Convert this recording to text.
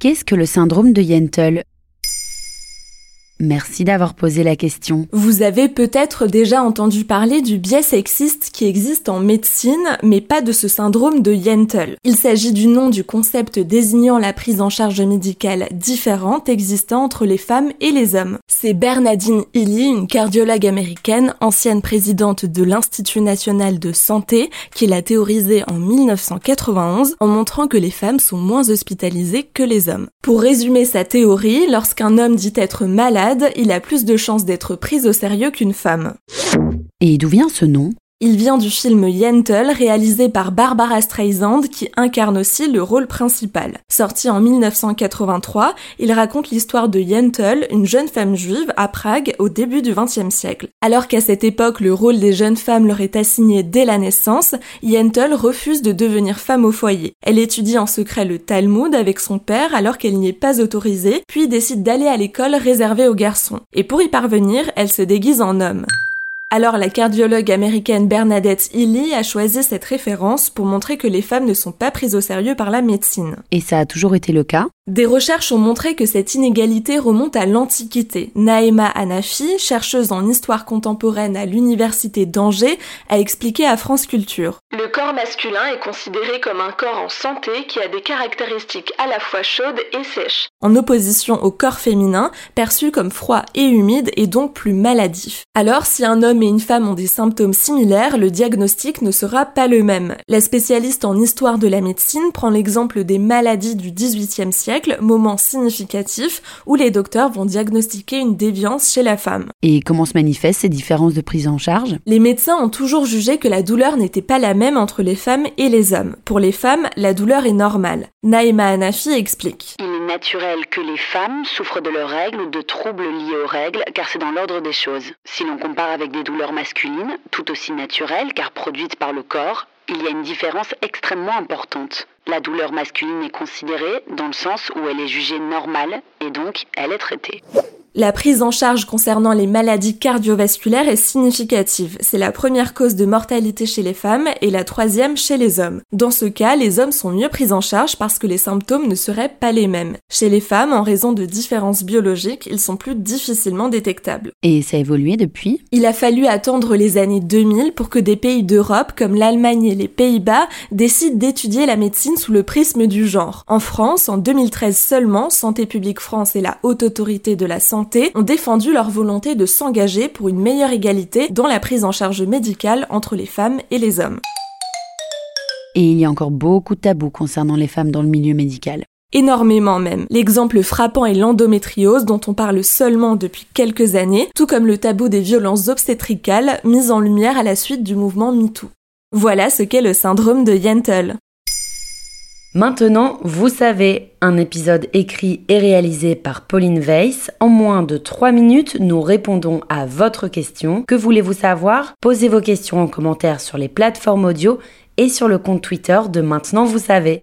Qu'est-ce que le syndrome de Yentl? Merci d'avoir posé la question. Vous avez peut-être déjà entendu parler du biais sexiste qui existe en médecine, mais pas de ce syndrome de Yentl. Il s'agit du nom du concept désignant la prise en charge médicale différente existant entre les femmes et les hommes. C'est Bernadine Illy, une cardiologue américaine, ancienne présidente de l'Institut national de santé, qui l'a théorisé en 1991 en montrant que les femmes sont moins hospitalisées que les hommes. Pour résumer sa théorie, lorsqu'un homme dit être malade, il a plus de chances d'être pris au sérieux qu'une femme. Et d'où vient ce nom? Il vient du film Yentl réalisé par Barbara Streisand qui incarne aussi le rôle principal. Sorti en 1983, il raconte l'histoire de Yentl, une jeune femme juive à Prague au début du XXe siècle. Alors qu'à cette époque le rôle des jeunes femmes leur est assigné dès la naissance, Yentl refuse de devenir femme au foyer. Elle étudie en secret le Talmud avec son père alors qu'elle n'y est pas autorisée, puis décide d'aller à l'école réservée aux garçons. Et pour y parvenir, elle se déguise en homme. Alors la cardiologue américaine Bernadette Healy a choisi cette référence pour montrer que les femmes ne sont pas prises au sérieux par la médecine. Et ça a toujours été le cas des recherches ont montré que cette inégalité remonte à l'Antiquité. Naema Hanafi, chercheuse en histoire contemporaine à l'université d'Angers, a expliqué à France Culture. Le corps masculin est considéré comme un corps en santé qui a des caractéristiques à la fois chaudes et sèches. En opposition au corps féminin, perçu comme froid et humide et donc plus maladif. Alors, si un homme et une femme ont des symptômes similaires, le diagnostic ne sera pas le même. La spécialiste en histoire de la médecine prend l'exemple des maladies du XVIIIe siècle moment significatif où les docteurs vont diagnostiquer une déviance chez la femme. Et comment se manifestent ces différences de prise en charge? Les médecins ont toujours jugé que la douleur n'était pas la même entre les femmes et les hommes. Pour les femmes, la douleur est normale. Naïma Hanafi explique. Il est naturel que les femmes souffrent de leurs règles ou de troubles liés aux règles car c'est dans l'ordre des choses. Si l'on compare avec des douleurs masculines, tout aussi naturelles car produites par le corps, il y a une différence extrêmement importante. La douleur masculine est considérée dans le sens où elle est jugée normale et donc elle est traitée. La prise en charge concernant les maladies cardiovasculaires est significative. C'est la première cause de mortalité chez les femmes et la troisième chez les hommes. Dans ce cas, les hommes sont mieux pris en charge parce que les symptômes ne seraient pas les mêmes. Chez les femmes, en raison de différences biologiques, ils sont plus difficilement détectables. Et ça a évolué depuis? Il a fallu attendre les années 2000 pour que des pays d'Europe comme l'Allemagne et les Pays-Bas décident d'étudier la médecine sous le prisme du genre. En France, en 2013 seulement, Santé publique France et la Haute Autorité de la Santé ont défendu leur volonté de s'engager pour une meilleure égalité dans la prise en charge médicale entre les femmes et les hommes. Et il y a encore beaucoup de tabous concernant les femmes dans le milieu médical. Énormément même. L'exemple frappant est l'endométriose dont on parle seulement depuis quelques années, tout comme le tabou des violences obstétricales mis en lumière à la suite du mouvement MeToo. Voilà ce qu'est le syndrome de Yentl. Maintenant, vous savez, un épisode écrit et réalisé par Pauline Weiss. En moins de 3 minutes, nous répondons à votre question. Que voulez-vous savoir? Posez vos questions en commentaire sur les plateformes audio et sur le compte Twitter de Maintenant, vous savez.